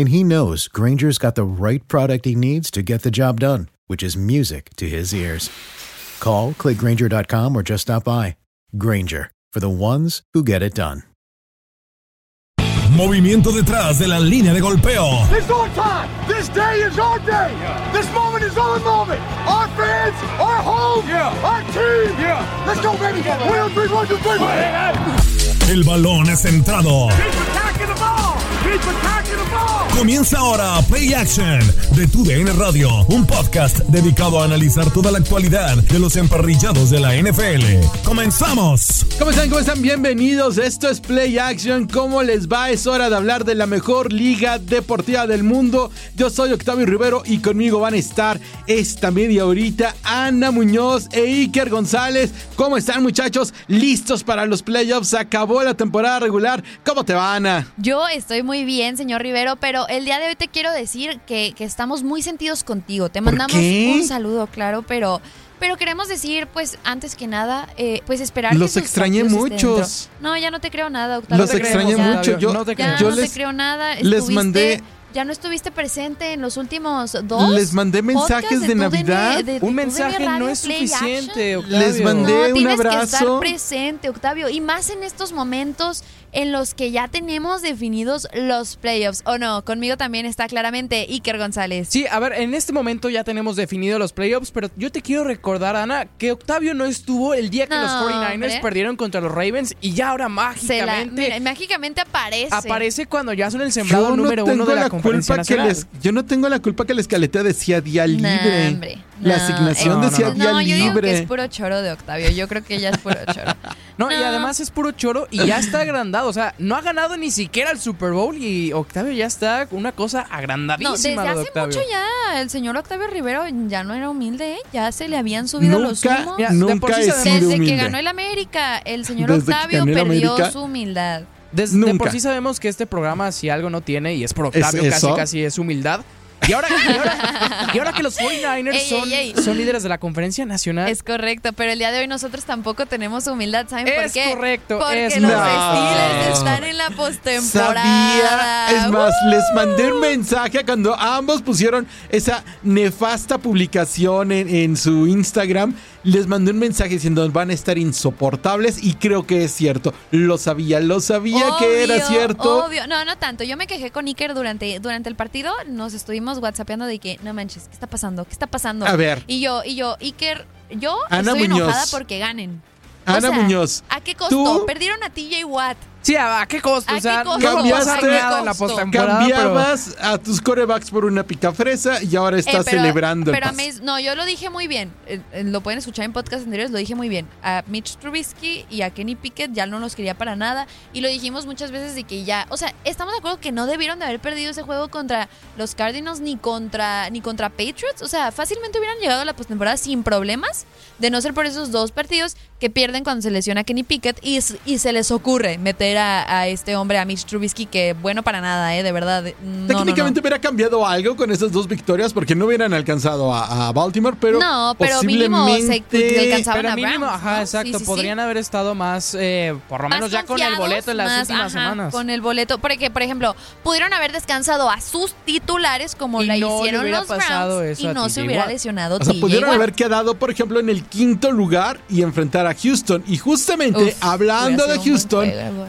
And he knows Granger's got the right product he needs to get the job done, which is music to his ears. Call, clickgranger.com, or just stop by. Granger, for the ones who get it done. Movimiento detrás de la línea de golpeo. It's our time. This day is our day. This moment is our moment. Our fans, our home, our team. Yeah. Let's go, baby. One, two, three, one, two, three. El balón es centrado. Keep attacking the ball. Keep attacking the ball. Comienza ahora Play Action de Tu DN Radio, un podcast dedicado a analizar toda la actualidad de los emparrillados de la NFL. ¡Comenzamos! ¿Cómo están? ¿Cómo están? Bienvenidos. Esto es Play Action. ¿Cómo les va? Es hora de hablar de la mejor liga deportiva del mundo. Yo soy Octavio Rivero y conmigo van a estar esta media horita Ana Muñoz e Iker González. ¿Cómo están muchachos? ¿Listos para los playoffs? Se acabó la temporada regular. ¿Cómo te va, Ana? Yo estoy muy bien, señor Rivero, pero el día de hoy te quiero decir que, que estamos muy sentidos contigo. Te mandamos qué? un saludo, claro, pero... Pero queremos decir, pues, antes que nada, eh, pues esperar Los que extrañé muchos. No, ya no te creo nada, Octavio. Los extrañé Ya- mucho. Yo, no te Ya yo no les, te creo nada. les mandé- Ya no estuviste presente en los últimos dos. Les mandé mensajes de Navidad. DN de- de Un mensaje no es suficiente. Octavio. Les mandé No, un tienes que abrazo. estar presente, Octavio, y más en estos momentos en los que ya tenemos definidos los playoffs. ¿O no? Conmigo también está claramente Iker González. Sí, a ver, en este momento ya tenemos definido los playoffs, pero yo te quiero recordar, Ana, que Octavio no estuvo el día que No, los 49ers hombre. perdieron contra los Ravens y ya ahora la, mágicamente mira, mágicamente aparece. aparece cuando ya son el sembrado yo no número tengo uno de la, la conferencia culpa que nacional. les, yo no tengo la culpa que la escaleta decía día libre. hombre, la no, asignación decía no, día No, yo digo que libre. es puro choro de Octavio. Yo creo que ya es puro choro. No, y además es puro choro y ya está agrandado. O sea, no ha ganado ni siquiera el Super Bowl y Octavio ya está una cosa No, agrandadísima. desde de hace Octavio. mucho ya el señor Octavio Rivero ya no era humilde, ¿eh? ya se le habían subido los Nunca, humos. Mira, de nunca por sí he sabemos- sido Desde humilde. que ganó el América, el señor Desde Octavio perdió América. su humildad. Des- de Nunca. por sí sabemos que este programa, si algo no tiene, y es por Octavio, ¿Es casi casi es humildad. Y ahora, y ahora, y ahora que los 49ers Ey, son, ey, ey. son líderes de la conferencia nacional. Es correcto, pero el día de hoy nosotros tampoco tenemos humildad, ¿saben por Es qué? correcto, Porque es los. Steelers No. están en la Sabía, postemporada. es más, ¡Uh! les mandé un mensaje cuando ambos pusieron esa nefasta publicación en, en su Instagram. Les mandé un mensaje diciendo van a estar insoportables y creo que es cierto. Lo sabía, lo sabía que era cierto. Obvio, no, no tanto. Yo me quejé con Iker durante, durante el partido. Nos estuvimos whatsappeando de que, no manches, ¿qué está pasando? ¿Qué está pasando? A ver. Y yo, y yo, Iker, yo Ana estoy Muñoz. enojada porque ganen. O Ana sea, Muñoz, ¿A qué costo? tú- Perdieron a TJ Watt. Sí, ¿a, a qué costo? ¿A o sea, qué costo? a Cambiaste- nada en la postemporada. pero- cambiabas a tus corebacks por una picafresa y ahora Eh, estás pero- celebrando el Pero a pase. mí- no, yo lo dije muy bien. Eh, eh, lo pueden escuchar en podcast anteriores, lo dije muy bien. A Mitch Trubisky y a Kenny Pickett ya no los quería para nada. Y lo dijimos muchas veces de que ya. O sea, estamos de acuerdo que no debieron de haber perdido ese juego contra los Cardinals ni contra, ni contra Patriots. O sea, fácilmente hubieran llegado a la postemporada sin problemas. De no ser por esos dos partidos que pierden cuando se lesiona Kenny Pickett y, y se les ocurre meter a, a este hombre, a Mitch Trubisky, que bueno para nada, ¿eh? De verdad. No, no, no. Técnicamente hubiera cambiado algo con esas dos victorias porque no hubieran alcanzado a, a Baltimore, pero No, pero mínimo se- posiblemente... le alcanzaban Pero a mínimo, Browns, ajá, ¿no? exacto. Sí, sí, sí. Podrían haber estado más, eh, por lo Más menos ya con el boleto en las más, últimas ajá, semanas. Con el boleto, porque por ejemplo, pudieron haber descansado a sus titulares como Y la hicieron los pasado Browns eso y no se hubiera lesionado O sea, pudieron haber quedado, por ejemplo, en el quinto lugar y enfrentar a Houston. Y justamente Uf, hablando de Houston, güey.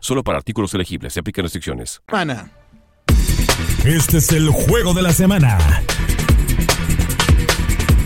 Solo para artículos elegibles. Se aplican restricciones. Este es el juego de la semana.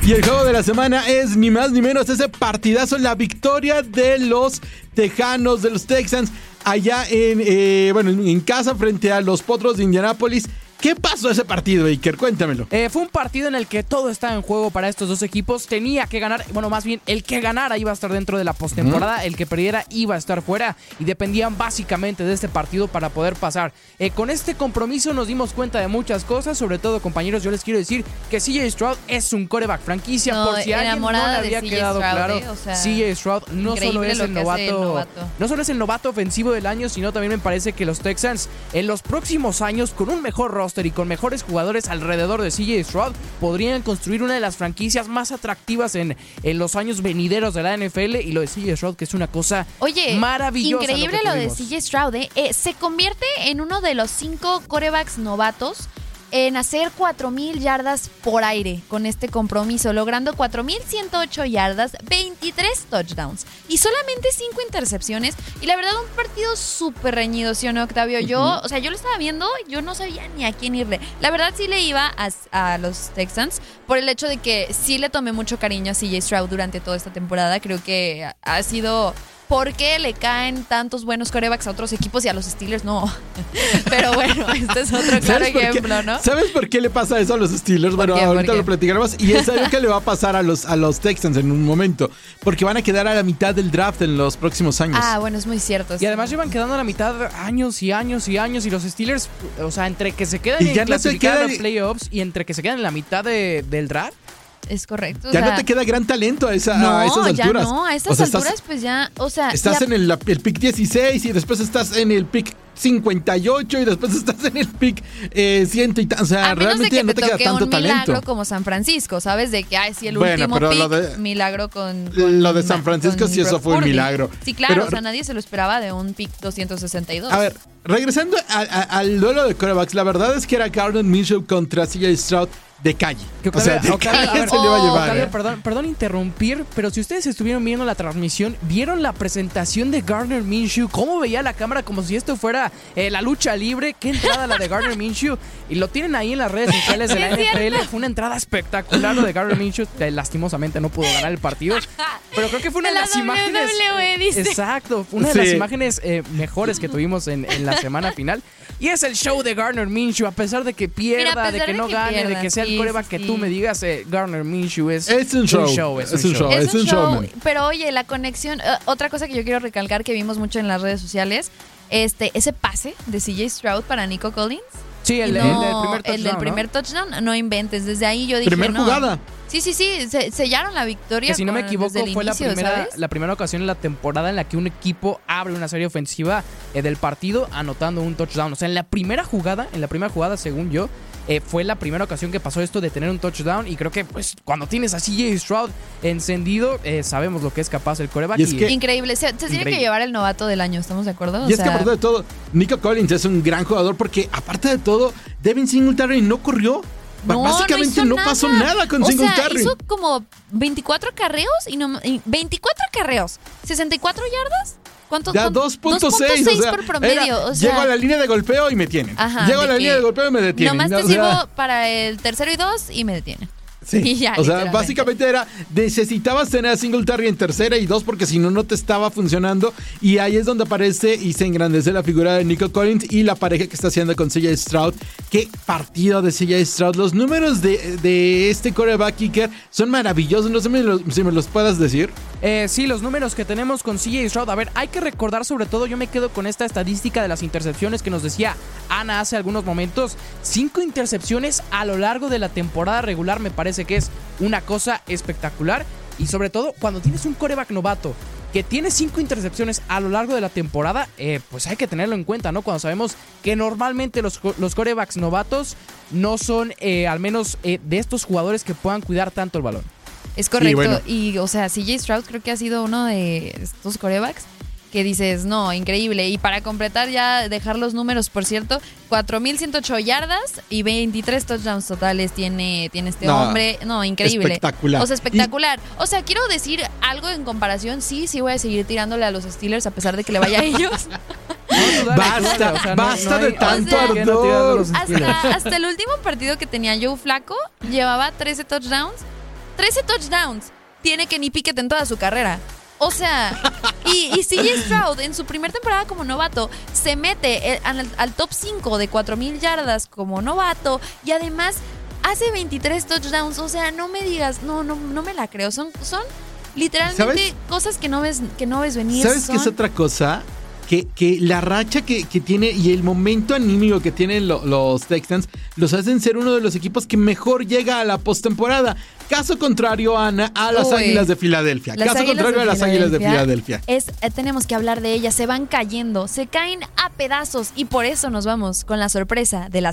Y el juego de la semana es ni más ni menos ese partidazo, la victoria de los Tejanos, de los Texans, allá en, eh, bueno, en en casa frente a los Potros de Indianápolis. ¿Qué pasó ese partido, Baker? Cuéntamelo. Eh, fue un partido en el que todo estaba en juego para estos dos equipos. Tenía que ganar, bueno, más bien el que ganara iba a estar dentro de la postemporada, el que perdiera iba a estar fuera y dependían básicamente de este partido para poder pasar. Eh, con este compromiso nos dimos cuenta de muchas cosas, sobre todo compañeros, yo les quiero decir que CJ Stroud es un coreback franquicia, No, por si alguien no le había quedado Stroud, claro. eh, o sea, CJ Stroud no solo es el hace el novato, novato. no solo es el novato ofensivo del año, sino también me parece que los Texans en los próximos años, con un mejor roster y con mejores jugadores alrededor de CJ Stroud, podrían construir una de las franquicias más atractivas en, en los años venideros de la NFL. Y lo de CJ Stroud, que es una cosa Oye, maravillosa. increíble lo, de. CJ Stroud. ¿eh? Eh, se convierte en uno de los cinco corebacks novatos en hacer 4.000 yardas por aire con este compromiso, logrando 4.108 yardas, 23 touchdowns y solamente 5 intercepciones. Y la verdad, un partido súper reñido, ¿sí o no, Octavio? Yo, o sea, yo lo estaba viendo, yo no sabía ni a quién irle. La verdad, sí le iba a, a los Texans por el hecho de que sí le tomé mucho cariño a CJ Stroud durante toda esta temporada. Creo que ha sido ¿Por qué le caen tantos buenos corebacks a otros equipos y a los Steelers no? Pero bueno, este es otro claro ¿Sabes por qué- ejemplo, ¿no? ¿Sabes por qué le pasa eso a los Steelers? Bueno, qué? ¿Por ahorita lo platicaremos. Y es algo que le va a pasar a los, a los Texans en un momento. Porque van a quedar a la mitad del draft en los próximos años. Ah, bueno, es muy cierto. Y además llevan quedando a la mitad años y años y años. Y los Steelers, o sea, entre que se quedan Y en ya no queda- los playoffs y entre que se quedan en la mitad de- del draft. Es correcto. o ya sea, no te queda gran talento a, esa, no, a esas ya alturas. no, a estas O sea, estás- alturas pues ya, o sea, Estás ya- en el, el pick 16 y después estás en el pick 58 y después estás en el pick eh, 100 y O sea, a menos de realmente que ya no te te queda tanto un milagro talento. como San Francisco, ¿sabes? De que, ay, sí, el Bueno, último pick, de- milagro con, con- Lo de San Francisco sí, eso fue un milagro. Sí, claro, Pero- o sea, nadie se lo esperaba de un pick 262. A ver, regresando a- a- al duelo de corebacks, la verdad es que era Gardner Minshew contra CJ Stroud de calle. Que o sea, de Octavio- Octavio, calle ver, se le iba a llevar. Octavio, perdón, perdón interrumpir, pero si ustedes estuvieron viendo la transmisión, vieron la presentación de Gardner Minshew, cómo veía la cámara como si esto fuera eh, la lucha libre, qué entrada la de Gardner Minshew, y lo tienen ahí en las redes sociales de la NFL, fue una entrada espectacular lo de Gardner Minshew, que lastimosamente no pudo ganar el partido, pero creo que fue una de La las imágenes... WWE, dice. Exacto, una de las imágenes eh, mejores que tuvimos en, en la semana final, y es el show de Gardner Minshew, a pesar de que pierda, de pesar que de no que gane, de pierda, que sea sí, el coreback sí, que tú me digas, eh, Garner Minshew es, Es un show, es, es un un show. show. Es, un show, pero oye, la conexión, eh, otra cosa que yo quiero recalcar que vimos mucho en las redes sociales, este, ese pase de CJ Stroud para Nico Collins. Sí, el, del primer touchdown, el del ¿no? primer touchdown, no inventes. Desde ahí yo dije. Primer no. jugada. Sí, sí, sí, se- sellaron la victoria. Que si no me equivoco fue la primera, ¿sabes? la primera ocasión en la temporada en la que un equipo abre una serie ofensiva eh, del partido anotando un touchdown. O sea, en la primera jugada, en la primera jugada, según yo, eh, fue la primera ocasión que pasó esto de tener un touchdown. Y creo que pues cuando tienes a CJ Stroud encendido, eh, sabemos lo que es capaz el coreback. Y es que- Increíble. Se, se tiene que llevar el novato del año, ¿estamos de acuerdo? Y es que aparte de todo, Nico Collins es un gran jugador porque aparte de todo, Devin Singletary no corrió. No, Básicamente no, pasó nada con o sea, hizo como 24 carreos y no y 24 carreos, 64 yardas. ¿Cuánto? Ya cuánto? 2.6, o sea, por promedio. era, o sea, llego a la línea de golpeo y me tienen. Ajá, llego a la línea de golpeo y me detienen. Nomás te sea, sirvo para el tercero y dos y me detienen. Sí. Y ya, o sea, básicamente era, necesitabas tener a Singletary en tercera y dos porque si no, no te estaba funcionando. Y ahí es donde aparece y se engrandece la figura de Nico Collins y la pareja que está haciendo con CJ Stroud. Qué partido de CJ Stroud. Los números de, de este coreback kicker son maravillosos. No sé si me los, si me los puedas decir. Eh, sí, los números que tenemos con CJ Stroud. A ver, hay que recordar sobre todo, yo me quedo con esta estadística de las intercepciones que nos decía Ana hace algunos momentos. Cinco intercepciones a lo largo de la temporada regular me parece que es una cosa espectacular. Y sobre todo, cuando tienes un coreback novato que tiene cinco intercepciones a lo largo de la temporada, eh, pues hay que tenerlo en cuenta, ¿no? Cuando sabemos que normalmente los, los corebacks novatos no son, eh, al menos, eh, de estos jugadores que puedan cuidar tanto el balón. Es correcto. bueno. Y, o sea, CJ Stroud creo que ha sido uno de estos corebacks que dices, no, increíble. Y para completar ya, dejar los números, por cierto, 4.108 yardas y 23 touchdowns totales tiene, tiene este No, hombre. No, increíble. espectacular. O sea, espectacular. O sea, quiero decir algo en comparación. Sí, sí voy a seguir tirándole a los Steelers a pesar de que le vaya a ellos. Basta, basta de tanto o sea, ardor. hasta, hasta el último partido que tenía Joe Flaco, llevaba 13 touchdowns. 13 touchdowns tiene Kenny Pickett en toda su carrera. O sea, y, y CJ Stroud en su primera temporada como novato se mete eh, al, al top 5 de 4.000 yardas como novato y además hace 23 touchdowns. O sea, no me digas, no, no, no me la creo. Son, son literalmente ¿Sabes? cosas que no ves, que no ves venir. ¿Sabes qué es Son- otra cosa? Que, que la racha que, que tiene y el momento anímico que tienen lo- los Texans los hacen ser uno de los equipos que mejor llega a la postemporada. Caso contrario, Ana, a las Uy. Águilas de Filadelfia. Caso contrario a las Águilas de Filadelfia. Es, eh, tenemos que hablar de ellas, se van cayendo, se caen a pedazos y por eso nos vamos con la sorpresa de la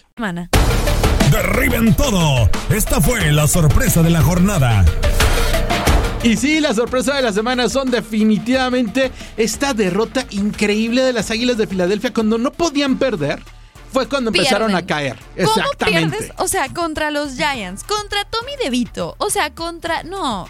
Semana. Derriben todo. Esta fue la sorpresa de la jornada. Y sí, la sorpresa de la semana son definitivamente esta derrota increíble de las Águilas de Filadelfia cuando no podían perder. Fue cuando empezaron Pierden. a caer. ¿Cómo Exactamente. pierdes? O sea, contra los Giants, contra Tommy DeVito, o sea, contra... No.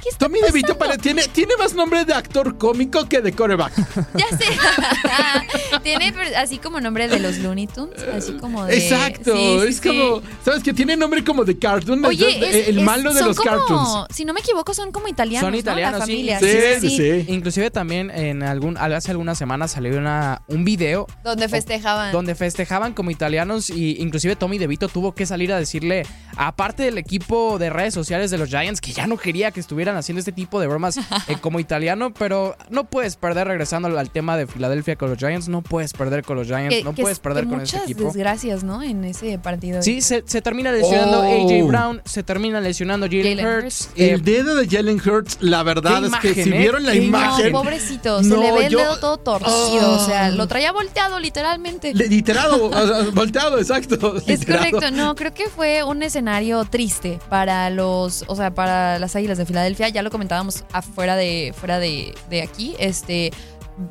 ¿Qué, qué- qué está Tommy DeVito tiene, tiene más nombre de actor cómico que de coreback. Ya sé. Tiene así como nombre de los Looney Tunes, así como de... Exacto. Sí, sí, es sí. como, ¿sabes? Que tiene nombre como de cartoon. Oye, entonces, es- el es- malo de son los como- cartoons. Si no me equivoco, son como italianos, Son ¿no? italianos, La sí. familia. Sí, sí, sí. Inclusive también en algún hace algunas semanas salió una, un video Donde festejaban. donde festejaban como italianos y inclusive Tommy DeVito tuvo que salir a decirle, aparte del equipo de redes sociales de los Giants, que ya no quería que estuvieran haciendo este tipo de bromas eh, como italiano, pero no puedes perder regresando al, tema de Filadelfia con los Giants, no puedes perder con los Giants, Que- no que puedes es- perder con este muchas equipo. desgracias, ¿no? En ese partido. Sí, se, se termina lesionando Oh. AJ Brown, se termina lesionando Jalen Jalen Hurts. Hurts. eh, El dedo de Jalen Hurts, la verdad es que si ¿eh? vieron la imagen. No, pobrecito, se No, le ve el yo- dedo todo torcido, o sea, lo traía volteado literalmente. Le- Literado, o sea, volteado, exacto. Es literado. correcto, no, creo que fue un escenario triste para los, o sea, para las Águilas de Filadelfia, ya lo comentábamos afuera de, fuera de, de aquí, este,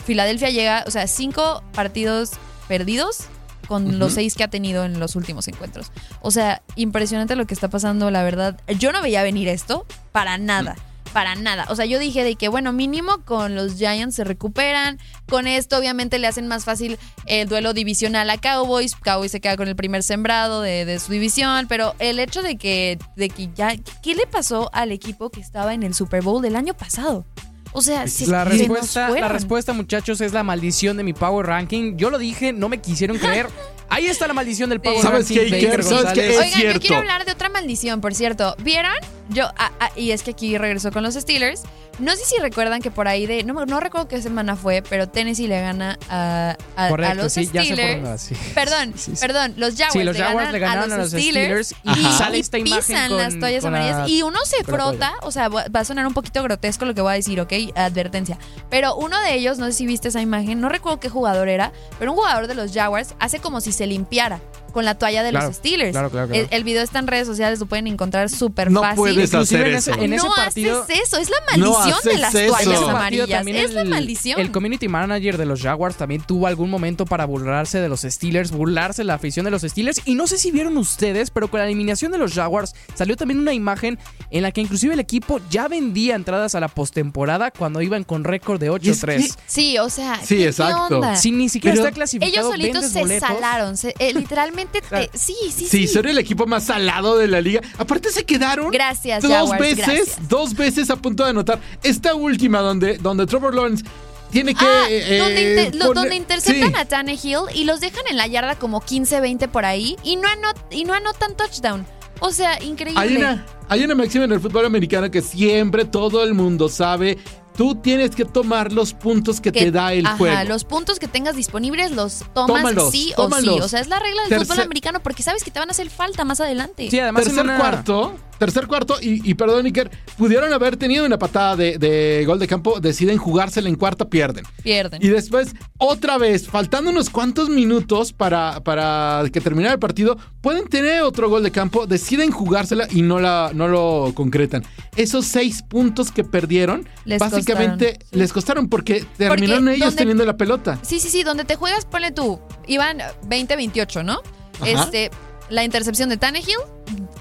Filadelfia llega, o sea, cinco partidos perdidos con los seis que ha tenido en los últimos encuentros. O sea, impresionante lo que está pasando, la verdad. Yo no veía venir esto para nada. Para nada. O sea, yo dije de que, bueno, mínimo con los Giants se recuperan. Con esto, obviamente, le hacen más fácil el duelo divisional a Cowboys. Cowboys se queda con el primer sembrado de, de su división. Pero el hecho de que, de que ya. ¿Qué le pasó al equipo que estaba en el Super Bowl del año pasado? O sea, se, La se nos respuesta, la respuesta, muchachos, es la maldición de mi Power Ranking. Yo lo dije, no me quisieron creer. Ahí está la maldición del Power ¿Sabes qué, Iker? ¿Sabes qué? Oigan, yo quiero hablar de otra maldición, por cierto. ¿Vieron? Yo, ah, ah, y es que aquí regresó con los Steelers. No sé si recuerdan que por ahí de. No, no recuerdo qué semana fue, pero Tennessee le gana a, a- a Correcto, los sí, ya sé por Steelers. va, sí. Perdón, Sí, sí. perdón, los Jaguars, Sí, los le, ganan le ganaron a los Steelers, y sale y esta imagen pisan con, las toallas la- amarillas y uno se frota, o sea, va va a sonar un poquito grotesco lo que voy a decir, ¿ok? Advertencia. Pero uno de ellos, no sé si viste esa imagen, no recuerdo qué jugador era, pero un jugador de los Jaguars hace como si se limpiara con la toalla de Claro, los Steelers. claro, claro, claro. El, el video está en redes sociales, lo pueden encontrar súper No fácil. puedes Inclusive hacer en ese, eso. en ese no partido. haces eso, es la No maldición de las eso. toallas amarillas. Es la el- maldición. El community manager de los Jaguars también tuvo algún momento para burlarse de los Steelers, burlarse de la afición de los Steelers. Y no sé si vieron ustedes, pero con la eliminación de los Jaguars salió también una imagen en la que inclusive el equipo ya vendía entradas a la postemporada cuando iban con récord de Y es 8-3. Sí, o sea, Sí, ¿qué- qué exacto. onda? Si ni siquiera Pero está clasificado, Ellos solitos se boletos. salaron, se- eh, literalmente, Te- sí, sí, Sí, sí. son el equipo más salado de la liga. Aparte se quedaron Gracias, dos Jaguars, veces, gracias. dos veces a punto de anotar. Esta última donde, donde Trevor Lawrence tiene que Ah, eh, donde, inter- lo- poner- donde interceptan Sí. a Tannehill y los dejan en la yarda como 15-20 por ahí y no, anot- y no anotan touchdown. O sea, increíble. Hay una, hay una máxima en el fútbol americano que siempre todo el mundo sabe. Tú tienes que tomar los puntos que, Que- te da el ajá, juego. los puntos que tengas disponibles los tomas Tómalos, sí o sí. O sea, es la regla del Tercer- fútbol americano porque sabes que te van a hacer falta más adelante. Sí, además en tercer una- cuarto, tercer cuarto, y, y perdón, Iker, pudieron haber tenido una patada de, de gol de campo, deciden jugársela en cuarta, pierden. Pierden. Y después, otra vez, faltando unos cuantos minutos para, para que terminara el partido, pueden tener otro gol de campo, deciden jugársela y no, la, no lo concretan. Esos seis puntos que perdieron, Les básicamente costaron. les costaron porque terminaron ellos donde- teniendo la pelota. Sí, sí, sí, donde te juegas, ponle tú, iban 20-28, ¿no? Ajá. Este, la intercepción de Tannehill,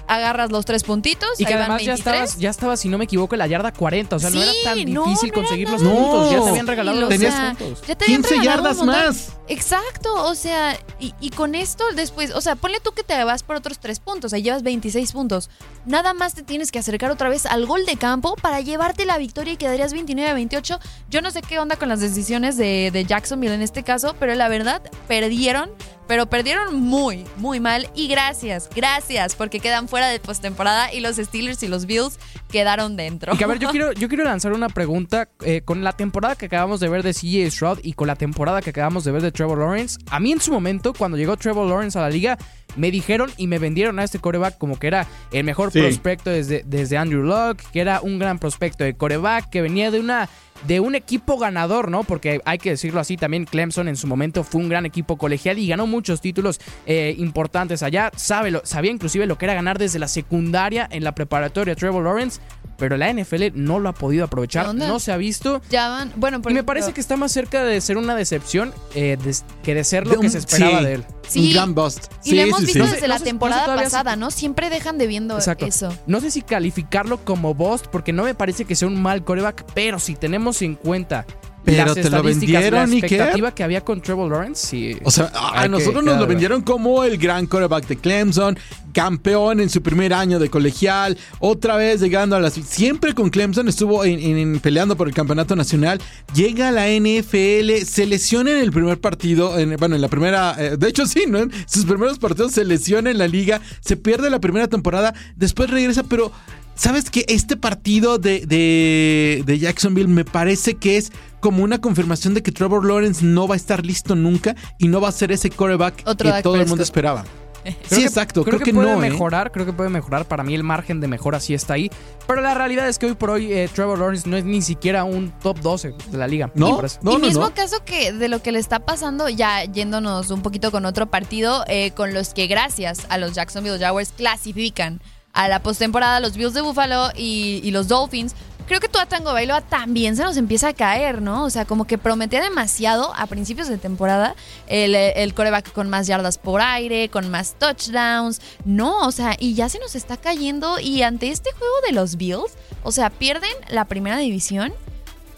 agarras los tres puntitos, Y que además ya 23. estabas, ya estaba, si no me equivoco, en la yarda 40. O sea, no era tan no, difícil no era conseguir los puntos. Ya te habían regalado los Tenías sea, puntos. ya te habían 15 regalado un yardas más. Exacto, o sea, y, y con esto después, o sea, ponle tú que te vas por otros tres puntos, ahí llevas 26 puntos. Nada más te tienes que acercar otra vez al gol de campo para llevarte la victoria y quedarías 29-28. Yo no sé qué onda con las decisiones de, de Jacksonville en este caso, pero la verdad, perdieron, pero perdieron muy, muy mal. Y gracias, gracias, porque quedan fuera de postemporada y los Steelers y los Bills quedaron dentro. Y que a ver, yo quiero, yo quiero lanzar una pregunta. eh, con la temporada que acabamos de ver de CJ Stroud y con la temporada que acabamos de ver de Trevor Lawrence, a mí en su momento, cuando llegó Trevor Lawrence a la liga, me dijeron y me vendieron a este coreback como que era el mejor Sí. prospecto desde, desde Andrew Luck, que era un gran prospecto de coreback, que venía de una de un equipo ganador, ¿no? Porque hay que decirlo así, también Clemson en su momento fue un gran equipo colegial y ganó muchos títulos eh, importantes allá. Sabe lo- sabía inclusive lo que era ganar desde la secundaria en la preparatoria Trevor Lawrence, pero la NFL no lo ha podido aprovechar, no se ha visto. Ya van, bueno, por Y me ejemplo, parece que está más cerca de ser una decepción eh, de- que de ser lo De que se esperaba sí. de él. Sí. Un gran bust. Y Sí, lo hemos sí, visto desde no la sé- no sé temporada pasada, ¿no? Siempre dejan de viendo Exacto. eso. No sé si calificarlo como Bost, porque no me parece que sea un mal coreback, pero si tenemos en cuenta Pero te lo estadísticas, la vendieron, Iker. expectativa que había con Trevor Lawrence, sí. O sea, a que nosotros nos lo vendieron como el gran quarterback de Clemson, campeón en su primer año de colegial, otra vez llegando a las... Siempre con Clemson estuvo en- en- peleando por el campeonato nacional, llega a la NFL, se lesiona en el primer partido, en- bueno, en la primera... eh, de hecho sí, ¿no? En sus primeros partidos se lesiona en la liga, se pierde la primera temporada, después regresa, pero... ¿Sabes qué? Este partido de, de, de Jacksonville me parece que es como una confirmación de que Trevor Lawrence no va a estar listo nunca y no va a ser ese quarterback Otro que Dak todo el mundo esperaba. Creo sí, que- exacto. Creo, que, puede no. ¿eh? mejorar, creo que puede mejorar. Para mí el margen de mejora sí está ahí. Pero la realidad es que hoy por hoy eh, Trevor Lawrence no es ni siquiera un top 12 de la liga. No, no, y no, mismo no. caso que de lo que le está pasando, ya yéndonos un poquito con otro partido, eh, con los que gracias a los Jacksonville Jaguars clasifican a la postemporada los Bills de Buffalo y, y los Dolphins. Creo que Tua Tango Bailoa también se nos empieza a caer, ¿no? O sea, como que prometía demasiado a principios de temporada el, el coreback con más yardas por aire, con más touchdowns. No, o sea, y ya se nos está cayendo. Y ante este juego de los Bills, o sea, pierden la primera división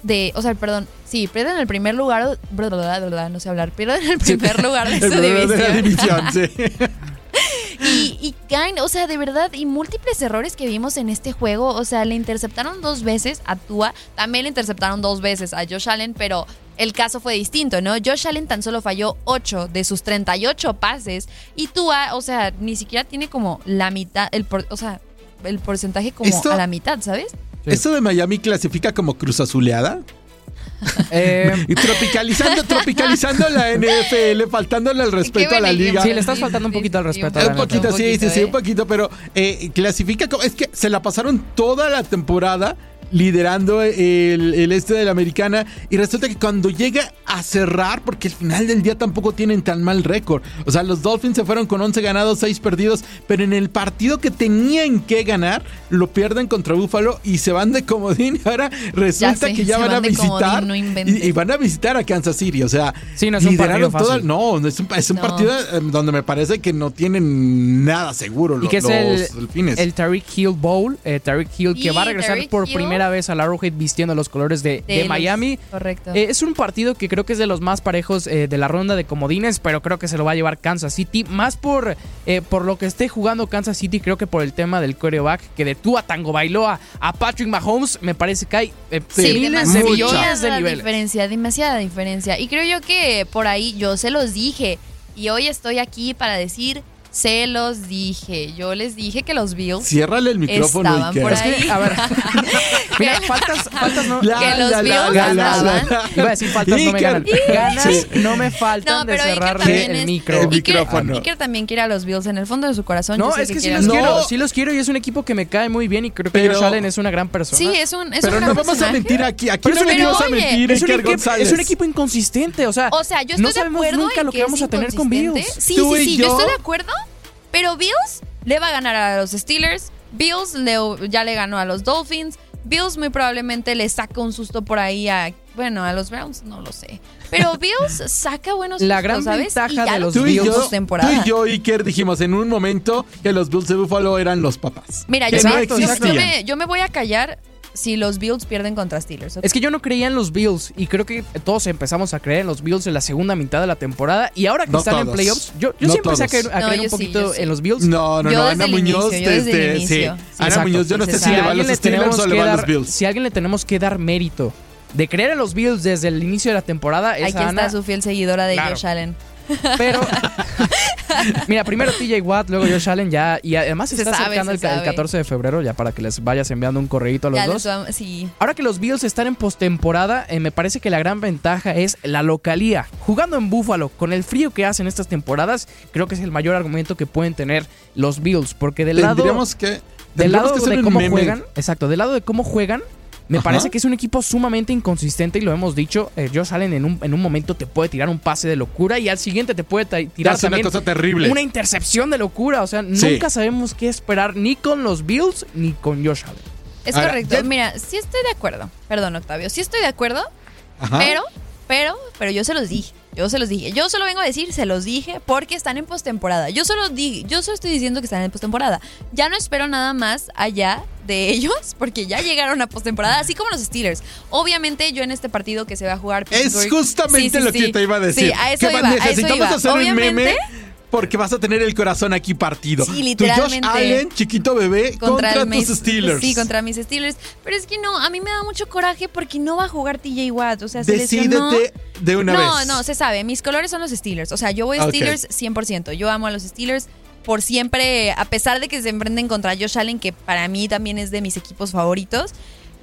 de, o sea, perdón, sí, pierden el primer lugar, bla, bla, bla, no sé hablar, pierden el primer lugar de su primero de la división. división, sí. Y, y caen, o sea, de verdad, y múltiples errores que vimos en este juego. O sea, le interceptaron dos veces a Tua, también le interceptaron dos veces a Josh Allen, pero el caso fue distinto, ¿no? Josh Allen tan solo falló 8 de sus 38 pases y Tua, o sea, ni siquiera tiene como la mitad, el por- o sea, el porcentaje como Esto- a la mitad, ¿sabes? ¿Esto de Miami clasifica como cruz azuleada? Eh, Y tropicalizando, tropicalizando la NFL, faltándole el respeto a la liga. Sí, le estás faltando un poquito al respeto a la Un poquito, sí, sí, sí, ¿eh? un poquito, pero eh, clasifica como. Es que se la pasaron toda la temporada liderando el, el este de la americana y resulta que cuando llega a cerrar, porque al final del día tampoco tienen tan mal récord, o sea, los Dolphins se fueron con 11 ganados, 6 perdidos, pero en el partido que tenían que ganar, lo pierden contra Buffalo y se van de comodín y ahora resulta sé, que ya van, van a visitar comodín, no inventes. y, y van a visitar a Kansas City, o sea, Sí, no es un lideraron partido todo- fácil. no, no es un, es un No. partido eh, donde me parece que no tienen nada seguro Y lo- que es los el, delfines. el Tariq Hill Bowl. eh, Tariq Hill que Y va a regresar por Hill. primera vez al Arrowhead vistiendo los colores de, de De los- Miami. Correcto. Eh, es un partido que creo que es de los más parejos eh, de la ronda de comodines, pero creo que se lo va a llevar Kansas City. Más por, eh, por lo que esté jugando Kansas City, creo que por el tema del quarterback, que de tú a Tango Bailoa a Patrick Mahomes, me parece que hay Sí, miles de millones de niveles. diferencia, demasiada diferencia. Y creo yo que por ahí yo se los dije. Y hoy estoy aquí para decir, se los dije. Yo les dije que los Bills Ciérrale el micrófono estaban Iker. por Es que, ahí. a ver, mira, faltas, faltas no. La, que los la, Bills la, la. Iba a decir faltas no me Iker. ganan. Ganas Sí. no me faltan No, de pero Iker también el es- micro. El Iker- micrófono. Iker también quiere a los Bills en el fondo de su corazón. No, es que sí quiere los a quiero, No. sí los quiero y es un equipo que me cae muy bien y creo que Pero- Josh Allen es una gran persona. Sí, es un, es Pero un no gran vamos a personaje. mentir aquí. Aquí Pero no es un venimos a equipo- mentir, es un, Iker equipo, González. es un equipo inconsistente, o sea, O sea, yo estoy no sabemos nunca lo que, que vamos a tener con. Bills. Sí, Tú sí, y sí, yo yo- estoy de acuerdo. Pero Bills le va a ganar a los Steelers. Bills le- ya le ganó a los Dolphins. Bills muy probablemente le saca un susto por ahí a, bueno, a los Browns, no lo sé. Pero Bills saca buenos La sustos, gran ¿sabes? ventaja y ya de los Tú vio yo, tú postemporada. y yo, Iker, dijimos en un momento que los Bills de Buffalo eran los papás. Mira, que yo, no me, yo- existían. yo me, yo me voy a callar si los Bills pierden contra Steelers. Es que yo no creía en los Bills y creo que todos empezamos a creer en los Bills en la segunda mitad de la temporada y ahora que No están en playoffs, yo, yo No siempre empecé a creer, a un poquito sí. en los Bills. No, no, Yo no. desde Ana el Muñoz, inicio, desde desde. Sí. Ana Exacto. Muñoz, yo no sé si le va a alguien los le Steelers tenemos o le que va a dar- los Bills. si a alguien le tenemos que dar mérito de creer en los Bills desde el inicio de la temporada es Aquí a Ana, está su fiel seguidora de Claro. Josh Allen. Pero mira, primero TJ Watt, luego Josh Allen ya y además se Se está sabe, acercando el, se el sabe. 14 de febrero ya para que les vayas enviando un correíto a los Ya dos. les va- sí. Ahora que los Bills están en postemporada, eh, me parece que la gran ventaja es la localía. Jugando en Buffalo, con el frío que hacen estas temporadas, creo que es el mayor argumento que pueden tener los Bills. Porque del lado, Tendríamos que. del lado que de cómo meme. juegan, exacto, del lado de cómo juegan, me Ajá. parece que es un equipo sumamente inconsistente y lo hemos dicho. Eh, Josh Allen en un, en un momento te puede tirar un pase de locura y al siguiente te puede tirar Hace una también cosa terrible. una intercepción de locura. O sea, Sí. nunca sabemos qué esperar ni con los Bills ni con Josh Allen. Es Ahora, correcto. ya- Mira, sí estoy de acuerdo. Perdón, Octavio. Sí estoy de acuerdo, Ajá. pero, pero, pero yo se los dije. Yo se los dije. Yo solo vengo a decir, se los dije, porque están en postemporada. Yo solo di, yo solo estoy diciendo que están en postemporada. Ya no espero nada más allá de ellos, porque ya llegaron a postemporada, así como los Steelers. Obviamente, yo en este partido que se va a jugar. Es justamente Sí, sí, lo sí. que te iba a decir. A eso que iba. a eso necesitamos iba. hacer un meme porque vas a tener el corazón aquí partido. Sí, Tu literalmente. Josh Allen, chiquito bebé, contra, el tus Steelers. Sí, contra mis Steelers. Pero es que no, a mí me da mucho coraje porque no va a jugar TJ Watt. O sea, se lesionó. Decídete de una no, vez. no, se sabe. Mis colores son los Steelers. O sea, yo voy a. Steelers 100%. Yo amo a los Steelers por siempre, a pesar de que se enfrenten contra Josh Allen, que para mí también es de mis equipos favoritos.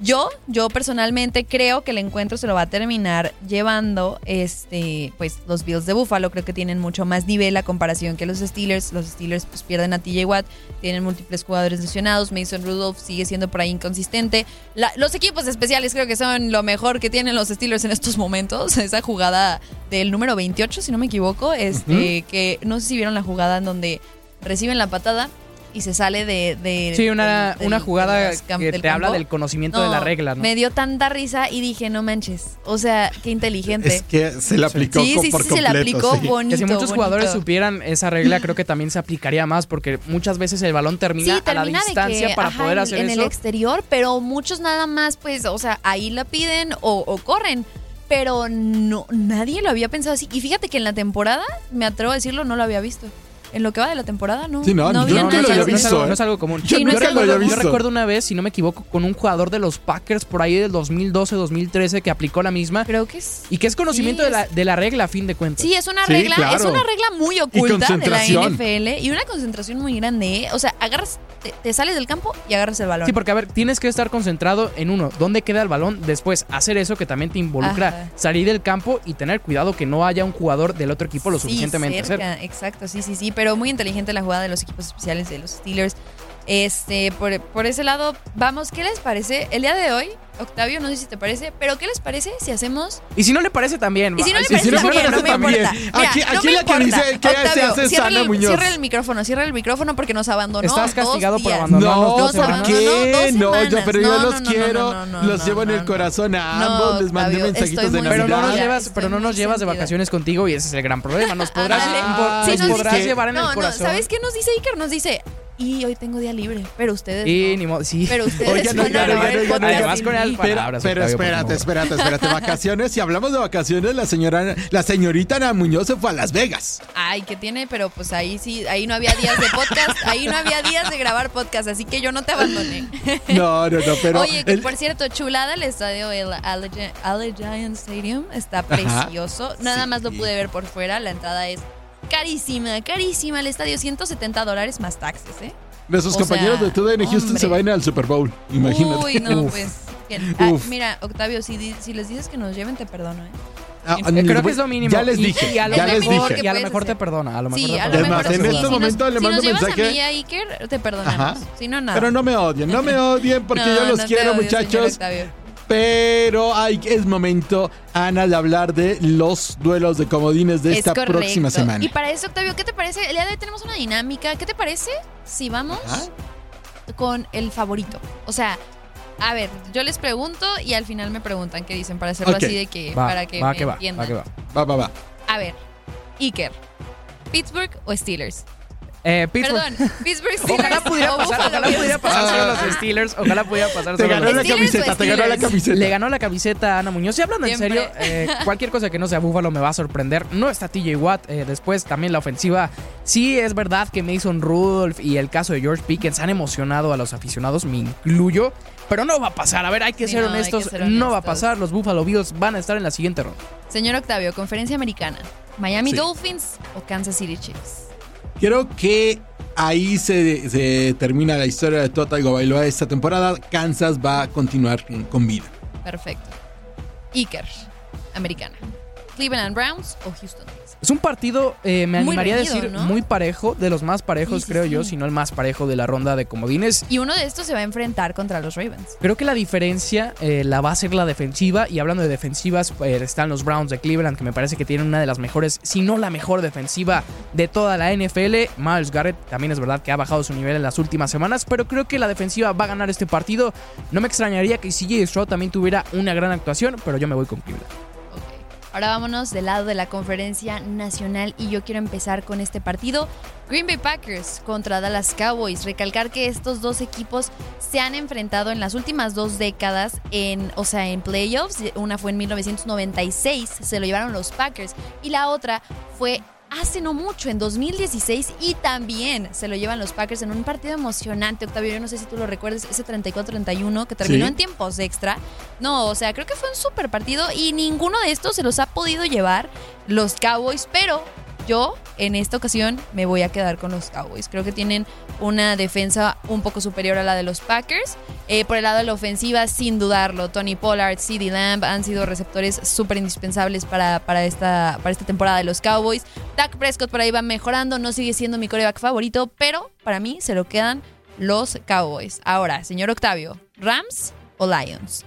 Yo, yo personalmente creo que el encuentro se lo va a terminar llevando este, pues los Bills de Buffalo. Creo que tienen mucho más nivel a comparación que los Steelers. Los Steelers pues pierden a TJ Watt, tienen múltiples jugadores lesionados. Mason Rudolph sigue siendo por ahí inconsistente. La- los equipos especiales creo que son lo mejor que tienen los Steelers en estos momentos. Esa jugada del número 28, si no me equivoco, este, que no sé si vieron la jugada en donde reciben la patada y se sale de... de Sí, una, del- una del- jugada que te habla del conocimiento de la regla, ¿no? Me dio tanta risa y dije, no manches. O sea, qué inteligente. Es que se le aplicó Sí, sí, por sí, se le completo, aplicó sí. bonito. Que si muchos jugadores supieran esa regla, creo que también se aplicaría más, porque muchas veces el balón termina, Sí, a la distancia que, para ajá, poder en- hacer en eso. el exterior, pero muchos nada más, pues, o sea, ahí la piden o, o corren. Pero no, nadie lo había pensado así. Y fíjate que en la temporada, me atrevo a decirlo, no lo había visto. En lo que va de la temporada, no. Sí, no, yo había nunca lo nadie había no, visto, ¿eh? no es algo común. Yo no lo. Yo recuerdo una vez, si no me equivoco, con un jugador de los Packers por ahí del 2012-2013 que aplicó la misma Creo que es. y que es conocimiento Sí, de, la, de la regla a fin de cuentas. Sí, es una Sí, regla, claro. es una regla muy oculta de la. NFL y una concentración muy grande, ¿eh? O sea, agarras, te, te sales del campo y agarras el balón. Sí, porque a ver, tienes que estar concentrado en uno, dónde queda el balón, después hacer eso que también te involucra Ajá. salir del campo y tener cuidado que no haya un jugador del otro equipo lo Sí, suficientemente cerca. cerca, Exacto, sí, sí, sí. Pero muy inteligente la jugada de los equipos especiales de los Steelers. Este, por, por ese lado, vamos, ¿qué les parece? El día de hoy, Octavio, no sé si te parece, pero ¿qué les parece si hacemos Y si no le parece también. y si no le parece si no le también, parece no me también. importa. Mira, Aquí- no la que importa. dice que se hace es cierra Ana el- Muñoz. Cierra el micrófono, cierra el micrófono porque nos abandonó. Estás dos castigado por abandonarnos No, dos ¿por. No, no, qué? No, yo, pero yo No, los no, no, quiero, no, no, los no, llevo en no, el no. corazón a No, ambos, les mandé Octavio, mensajitos de muy Pero no nos Navidad. llevas, pero no nos llevas de vacaciones contigo y ese es el gran problema. Nos podrás, llevar en No, el no, corazón. ¿sabes qué nos dice Iker? Nos dice, y hoy tengo día libre, pero ustedes Y no. ni modo, sí. Pero ustedes van a el oigan, podcast Además con el. Pero, palabras, pero Octavio, espérate, espérate, espérate. Vacaciones. Si hablamos de vacaciones, la señora, la señorita Ana Muñoz se fue a Las Vegas. Ay, que tiene, pero pues ahí sí, ahí no había días de podcast, ahí no había días de grabar podcast, así que yo no te abandoné. No, no, no, pero. Oye, que el- por cierto, chulada el estadio, el Allegiant Stadium, está precioso. Nada Sí. más lo pude ver por fuera, la entrada es carísima, carísima. El estadio, 170 dólares más taxes, ¿eh? nuestros o compañeros sea, de TUDN Houston hombre. se van al Super Bowl. Imagínate. Uy, no, Uf. pues. Ah, mira, Octavio, si, di- si les dices que nos lleven, te perdono, ¿eh? Ah, les Creo que es lo mínimo. Ya les dije. Y a lo ya les mejor, dije. y a lo mejor te perdona. A lo mejor Sí, te a lo mejor en sí. este Si momento nos, le si mando nos llevas mensaje. a mí y a Iker, te perdonamos. Ajá. Si no, nada. Pero no me odien, no me odien porque No, yo los no quiero, odio, muchachos. Pero es momento, Ana, de hablar de los duelos de comodines de Es esta correcto. próxima semana. Y para eso, Octavio, ¿qué te parece? El día de hoy tenemos una dinámica. ¿Qué te parece si vamos Ajá. con el favorito? O sea, a ver, yo les pregunto y al final me preguntan qué dicen para hacerlo así de que Va, para que va me que va, entiendan. va que va. Va, va, va. A ver, Iker, Pittsburgh o Steelers. Eh, Pittsburgh. Perdón, Pittsburgh Steelers. Ojalá pudiera pasar, ojalá pudiera pasar solo Ah. los Steelers. Ojalá pudiera pasar Te solo ganó los la Steelers camiseta, te ganó la camiseta. Le ganó la camiseta a Ana Muñoz. Y hablando en serio, eh, cualquier cosa que no sea Búfalo me va a sorprender. No está TJ Watt. eh, después también la ofensiva. Sí, es verdad que Mason Rudolph y el caso de George Pickens han emocionado a los aficionados, me incluyo. Pero no va a pasar. A ver, hay que, Sí, ser, no, hay que honestos, No va a pasar. Los Buffalo Bills van a estar en la siguiente ronda. Señor Octavio, conferencia americana. Miami Sí. Dolphins o Kansas City Chiefs. Creo que ahí se, se termina la historia de Total Bailoa esta temporada. Kansas va a continuar con vida. Perfecto. Iker, americana. Cleveland Browns o Houston. Es un partido, eh, me Muy animaría reñido, a decir, ¿no? muy parejo, de los más parejos, Sí, sí, creo sí. yo, si no el más parejo de la ronda de comodines. Y uno de estos se va a enfrentar contra los Ravens. Creo que la diferencia eh, la va a ser la defensiva. Y hablando de defensivas, eh, están los Browns de Cleveland, que me parece que tienen una de las mejores, si no la mejor defensiva de toda la NFL. Miles Garrett también es verdad que ha bajado su nivel en las últimas semanas, pero creo que la defensiva va a ganar este partido. No me extrañaría que CJ Stroud también tuviera una gran actuación, pero yo me voy con Cleveland. Ahora vámonos del lado de la conferencia nacional y yo quiero empezar con este partido. Green Bay Packers contra Dallas Cowboys. Recalcar que estos dos equipos se han enfrentado en las últimas dos décadas en, o sea, en playoffs. Una fue en 1996, se lo llevaron los Packers, y la otra fue hace no mucho, en 2016, y también se lo llevan los Packers en un partido emocionante, Octavio. Yo no sé si tú lo recuerdes, ese 34-31 que terminó Sí. en tiempos extra. No, o sea, creo que fue un super partido y ninguno de estos se los ha podido llevar los Cowboys, pero yo en esta ocasión me voy a quedar con los Cowboys. Creo que tienen una defensa un poco superior a la de los Packers. Eh, por el lado de la ofensiva, sin dudarlo, Tony Pollard, CeeDee Lamb han sido receptores súper indispensables para, para, esta, para esta temporada de los Cowboys. Dak Prescott por ahí va mejorando, no sigue siendo mi coreback favorito, pero para mí se lo quedan los Cowboys. Ahora, señor Octavio, ¿Rams o Lions?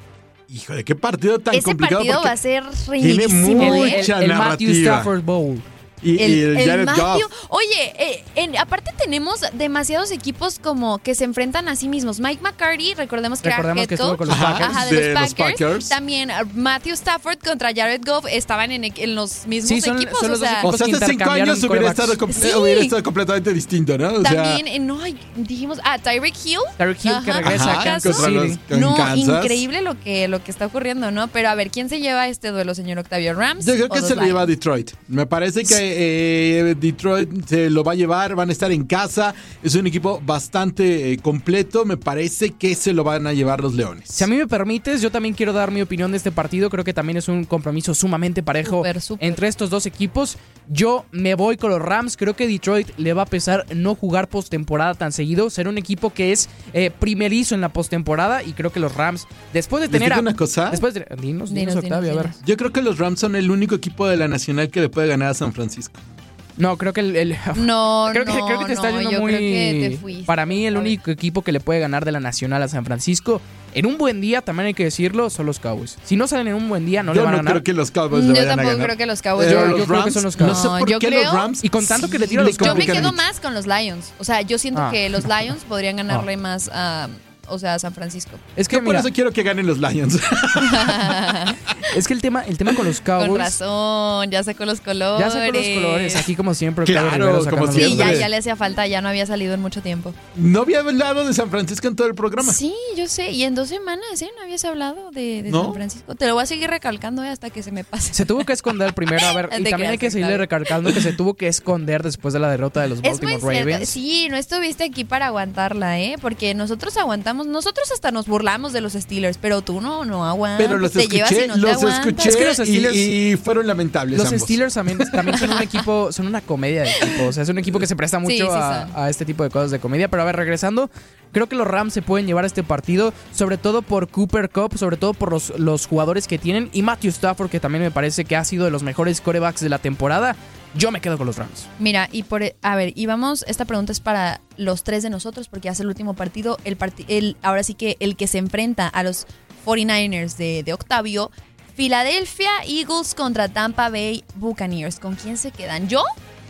Híjole, qué partido tan Ese complicado. partido porque- va a ser tiene. Mucha el Matthew narrativa. Stafford Bowl. Y, y el, Jared Matthew- Goff. Oye, eh, en- aparte tenemos demasiados equipos como que se enfrentan a sí mismos. Mike McCarty, recordemos que Recordemos era head que estuvo coach. con los Ajá, Packers. Ajá, de, de los, los Packers. También Matthew Stafford contra Jared Goff estaban en, en los mismos Sí, son- equipos. son o dos sea, O sea, que hace cinco intercambiaron años hubiera estado, comple- Sí. hubiera estado completamente distinto, ¿no? O sea, también, eh, no, ay, dijimos, ah, Tyreek Hill. Tyreek Hill que Ajá. regresa Ajá, a Kansas contra los- City. en No, Kansas. increíble lo que, lo que está ocurriendo, ¿no? Pero a ver, ¿quién se lleva este duelo, señor Octavio Rams? Yo creo o que los se lo lleva a Lions? Detroit. Me parece que eh, Detroit se lo va a llevar, van a estar en casa. Es un equipo bastante eh, completo. Me parece que se lo van a llevar los Leones. Si a mí me permites, yo también quiero dar mi opinión de este partido. Creo que también es un compromiso sumamente parejo entre estos dos equipos. Yo me voy con los Rams. Creo que Detroit le va a pesar no jugar postemporada tan seguido. Ser un equipo que es eh, primerizo en la postemporada. Y creo que los Rams, después de ¿Les tener. digo a- una cosa? Después de. Dinos, dinos, Dinos, Octavio, dinos, a ver. Yo creo que los Rams son el único equipo de la Nacional que le puede ganar a San Francisco. No, creo que el. el- No, creo, que, no, creo que te está no, yendo yo muy. creo que te fuiste. Para mí, el A ver. único equipo que le puede ganar de la Nacional a San Francisco, en un buen día, también hay que decirlo, son los Cowboys. Si no salen en un buen día, no le Yo van a no ganar. creo que los Cowboys le Yo vayan a tampoco ganar. creo que los Cowboys. Yo- los yo creo que son los No Cowboys. sé No, por yo qué creo- los Rams. Y con tanto que le a los Cowboys. Yo me quedo mucho. más con los Lions. O sea, yo siento Ah. que los Lions podrían ganarle más a, o sea, San Francisco. Es que, Yo por mira, eso quiero que ganen los Lions. es que el tema, el tema con los Cowboys. Con razón, ya sacó los colores. Ya sacó los colores, aquí como siempre. Claro, como los Sí, siempre. ya, ya le hacía falta, ya no había salido en mucho tiempo. no había hablado de San Francisco en todo el programa. Sí, yo sé. Y en dos semanas, ¿eh? No habías hablado de, de ¿No? San Francisco. Te lo voy a seguir recalcando ¿eh? hasta que se me pase. Se tuvo que esconder primero, a ver, y también hay que seguirle recalcando que se tuvo que esconder después de la derrota de los Es muy Baltimore cierto. Ravens. Sí, no estuviste aquí para aguantarla, ¿eh? Porque nosotros aguantamos, nosotros hasta nos burlamos de los Steelers, pero tú no, no aguantas. Pero los te escuché, y no los escuché Es que los y- Steelers- y, fueron lamentables Los ambos. Steelers también, también son un equipo, son una comedia de equipo. O sea, es un equipo que se presta mucho Sí, sí a, son. a este tipo de cosas de comedia. Pero a ver, regresando, creo que los Rams se pueden llevar a este partido, sobre todo por Cooper Cup, sobre todo por los, los jugadores que tienen. Y Matthew Stafford, que también me parece que ha sido de los mejores corebacks de la temporada. Yo me quedo con los Rams. Mira, y por a ver, y vamos, esta pregunta es para los tres de nosotros, porque hace el último partido, el el, ahora sí que el que se enfrenta a los 49ers de, de Octavio, Philadelphia Eagles contra Tampa Bay Buccaneers. ¿Con quién se quedan? Yo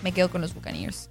me quedo con los Buccaneers.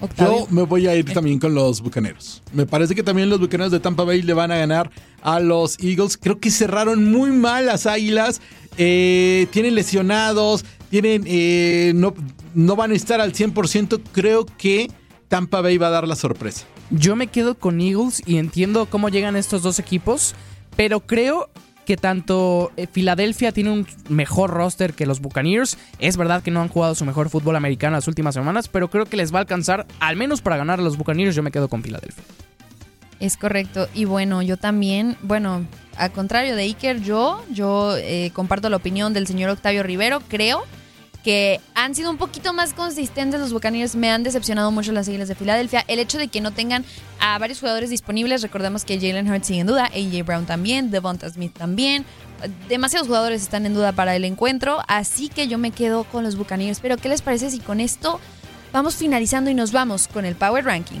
Octavio. Yo me voy a ir también con los Bucaneros. Me parece que también los Bucaneros de Tampa Bay le van a ganar a los Eagles. Creo que cerraron muy mal las Águilas. Eh, tienen lesionados, tienen eh, no, no van a estar al 100%. Creo que Tampa Bay va a dar la sorpresa. Yo me quedo con Eagles y entiendo cómo llegan estos dos equipos, pero creo que tanto eh, Filadelfia tiene un mejor roster que los Buccaneers. Es verdad que no han jugado su mejor fútbol americano las últimas semanas, pero creo que les va a alcanzar, al menos para ganar a los Buccaneers, yo me quedo con Filadelfia. Es correcto. Y bueno, yo también, bueno, a contrario de Iker, yo, yo eh, comparto la opinión del señor Octavio Rivero. Creo que han sido un poquito más consistentes los Buccaneers. Me han decepcionado mucho las Águilas de Filadelfia. El hecho de que no tengan a varios jugadores disponibles, recordemos que Jalen Hurts sigue en duda, AJ Brown también, Devonta Smith también. Demasiados jugadores están en duda para el encuentro, así que yo me quedo con los Buccaneers. Pero, ¿qué les parece si con esto vamos finalizando y nos vamos con el Power Ranking?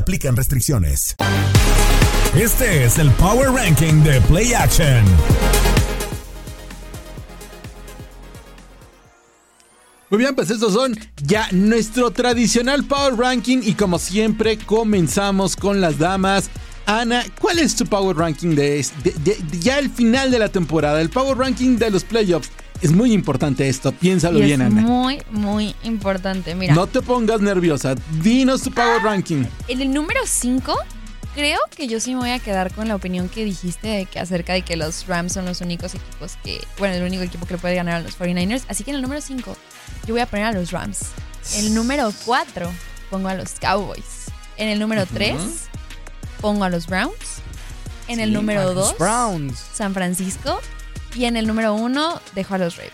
aplican restricciones. Este es el Power Ranking de Play Action. Muy bien, pues estos son ya nuestro tradicional Power Ranking y como siempre comenzamos con las damas. Ana, ¿cuál es tu Power Ranking de, ya el final de la temporada? El Power Ranking de los playoffs. Es muy importante esto, piénsalo Y bien, es Ana. muy, muy importante. Mira, No te pongas nerviosa. Dinos tu Power Ranking. en el número 5, creo que yo sí me voy a quedar con la opinión que dijiste de que acerca de que los Rams son los únicos equipos que, bueno, el único equipo que le puede ganar a los 49ers. Así que en el número 5, yo voy a poner a los Rams. En el número 4, pongo a los Cowboys. En el número 3, pongo a los Browns. En el Sí, número a los 2, Browns. San Francisco. Y en el número 1, dejo a los Ravens.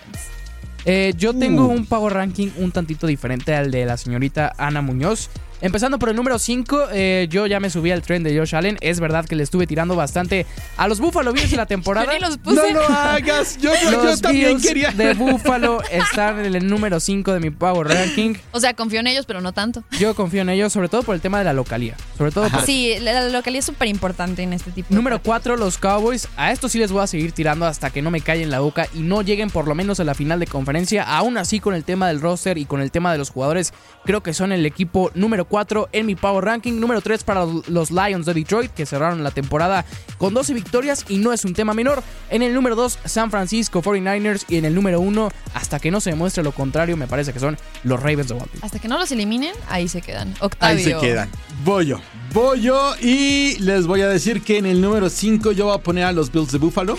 Eh, yo tengo Uh. un power ranking un tantito diferente al de la señorita Ana Muñoz. Empezando por el número 5, yo ya me subí al tren de Josh Allen. Es verdad que le estuve tirando bastante a los Buffalo Bills de la temporada. Yo ni los puse. No lo hagas. Yo, yo- yo Los también Bills quería. de Buffalo están en el número 5 de mi power ranking. O sea, confío en ellos, pero no tanto. Yo confío en ellos, sobre todo por el tema de la localía. Sobre todo por Sí, la, la localidad es súper importante en este tipo Número 4, los Cowboys. A estos sí les voy a seguir tirando hasta que no me callen la boca y no lleguen por lo menos a la final de conferencia. Aún así, con el tema del roster y con el tema de los jugadores, creo que son el equipo número 4 en mi Power Ranking. Número 3 para los Lions de Detroit, que cerraron la temporada con 12 victorias y no es un tema menor. En el número 2, San Francisco 49ers. Y en el número 1, hasta que no se demuestre lo contrario, me parece que son los Ravens de Baltimore. Hasta que no los eliminen, ahí se quedan. Octavio. Ahí se quedan. Voy yo. Voy yo y les voy a decir que en el número 5 yo voy a poner a los Bills de Buffalo.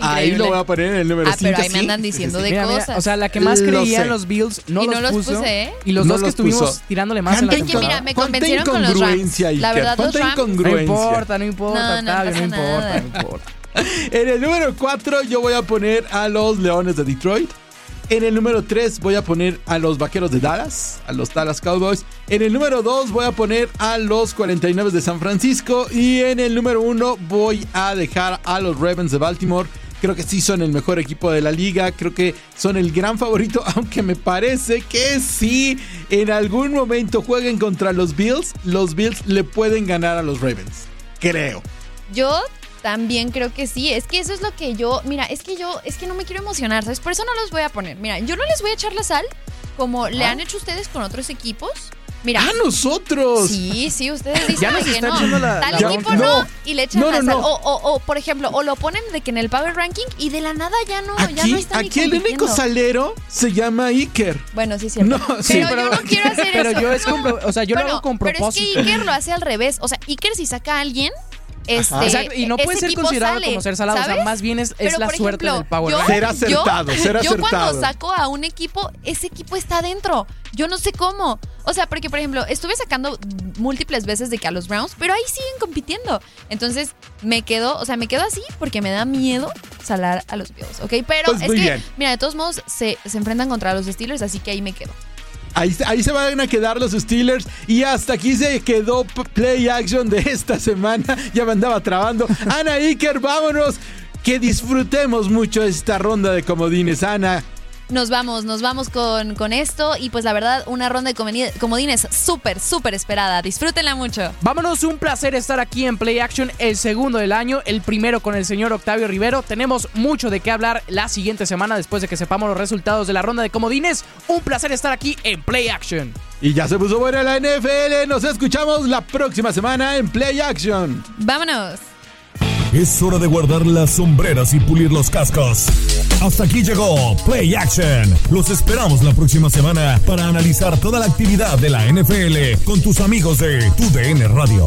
Ahí lo voy a poner en el número Ah, 5. pero ahí me andan diciendo de Mira, mira, cosas. o sea, la que más Lo creía en los Bills no, Y los, no los puso. puse, ¿eh? Y los No dos que los estuvimos puso. tirándole más en la que temporada. mira, me ¿Cuánta convencieron con los Rams. incongruencia, La verdad, ¿Cuánta los Rams. No importa, no importa, No, no Octavio, no importa, nada. no importa. En el número 4 yo voy a poner a los Leones de Detroit. En el número 3 voy a poner a los Vaqueros de Dallas, a los Dallas Cowboys. En el número 2 voy a poner a los 49 de San Francisco. Y en el número 1 voy a dejar a los Ravens de Baltimore. Creo que sí son el mejor equipo de la liga. Creo que son el gran favorito. Aunque me parece que si en algún momento jueguen contra los Bills, los Bills le pueden ganar a los Ravens. Creo. Yo también creo que sí. Es que eso es lo que yo. Mira, es que yo. Es que no me quiero emocionar, ¿sabes? Por eso no los voy a poner. Mira, yo no les voy a echar la sal como le han hecho ustedes con otros equipos. Mira. ¡Ah, nosotros! Sí, sí, ustedes dicen Ya nos que no. la- Tal la equipo no, No. y le echan No, la sal. no. O, o, o, por ejemplo, o lo ponen de que en el Power Ranking y de la nada ya no, ya Aquí, no están aquí el único salero se llama Iker. Bueno, sí cierto. No, pero sí, yo pero- no quiero hacer pero eso. yo es con o sea, yo lo Bueno, hago con Pero es propósito. que Iker lo hace al revés. O sea, Iker si saca a alguien, este, Exacto, y no puede ser considerado sale, como ser salado, o sea, más bien es, es la suerte ejemplo, del Power yo-. Ser acertado, yo, ser Yo cuando saco a un equipo, ese equipo está adentro. Yo no sé cómo. O sea, porque, por ejemplo, estuve sacando múltiples veces de que a los Browns, pero ahí siguen compitiendo. Entonces, me quedo, o sea, me quedo así porque me da miedo salar a los Bills, ¿ok? Pero Pues es muy que, bien. mira, de todos modos, se, se enfrentan contra los Steelers, así que ahí me quedo. Ahí, ahí se van a quedar los Steelers. Y hasta aquí se quedó Play Action de esta semana. Ya me andaba trabando. Ana Iker, vámonos. Que disfrutemos mucho esta ronda de comodines. Ana, Nos vamos, nos vamos con, con esto y pues la verdad, una ronda de comodines súper, súper esperada. Disfrútenla mucho. Vámonos, un placer estar aquí en Play Action, el segundo del año, el primero con el señor Octavio Rivero. Tenemos mucho de qué hablar la siguiente semana después de que sepamos los resultados de la ronda de comodines. Un placer estar aquí en Play Action. y ya se puso buena la NFL. Nos escuchamos la próxima semana en Play Action. Vámonos. Es hora de guardar las sombreras y pulir los cascos. Hasta aquí llegó Play Action. Los esperamos la próxima semana para analizar toda la actividad de la NFL con tus amigos de Tu DN Radio.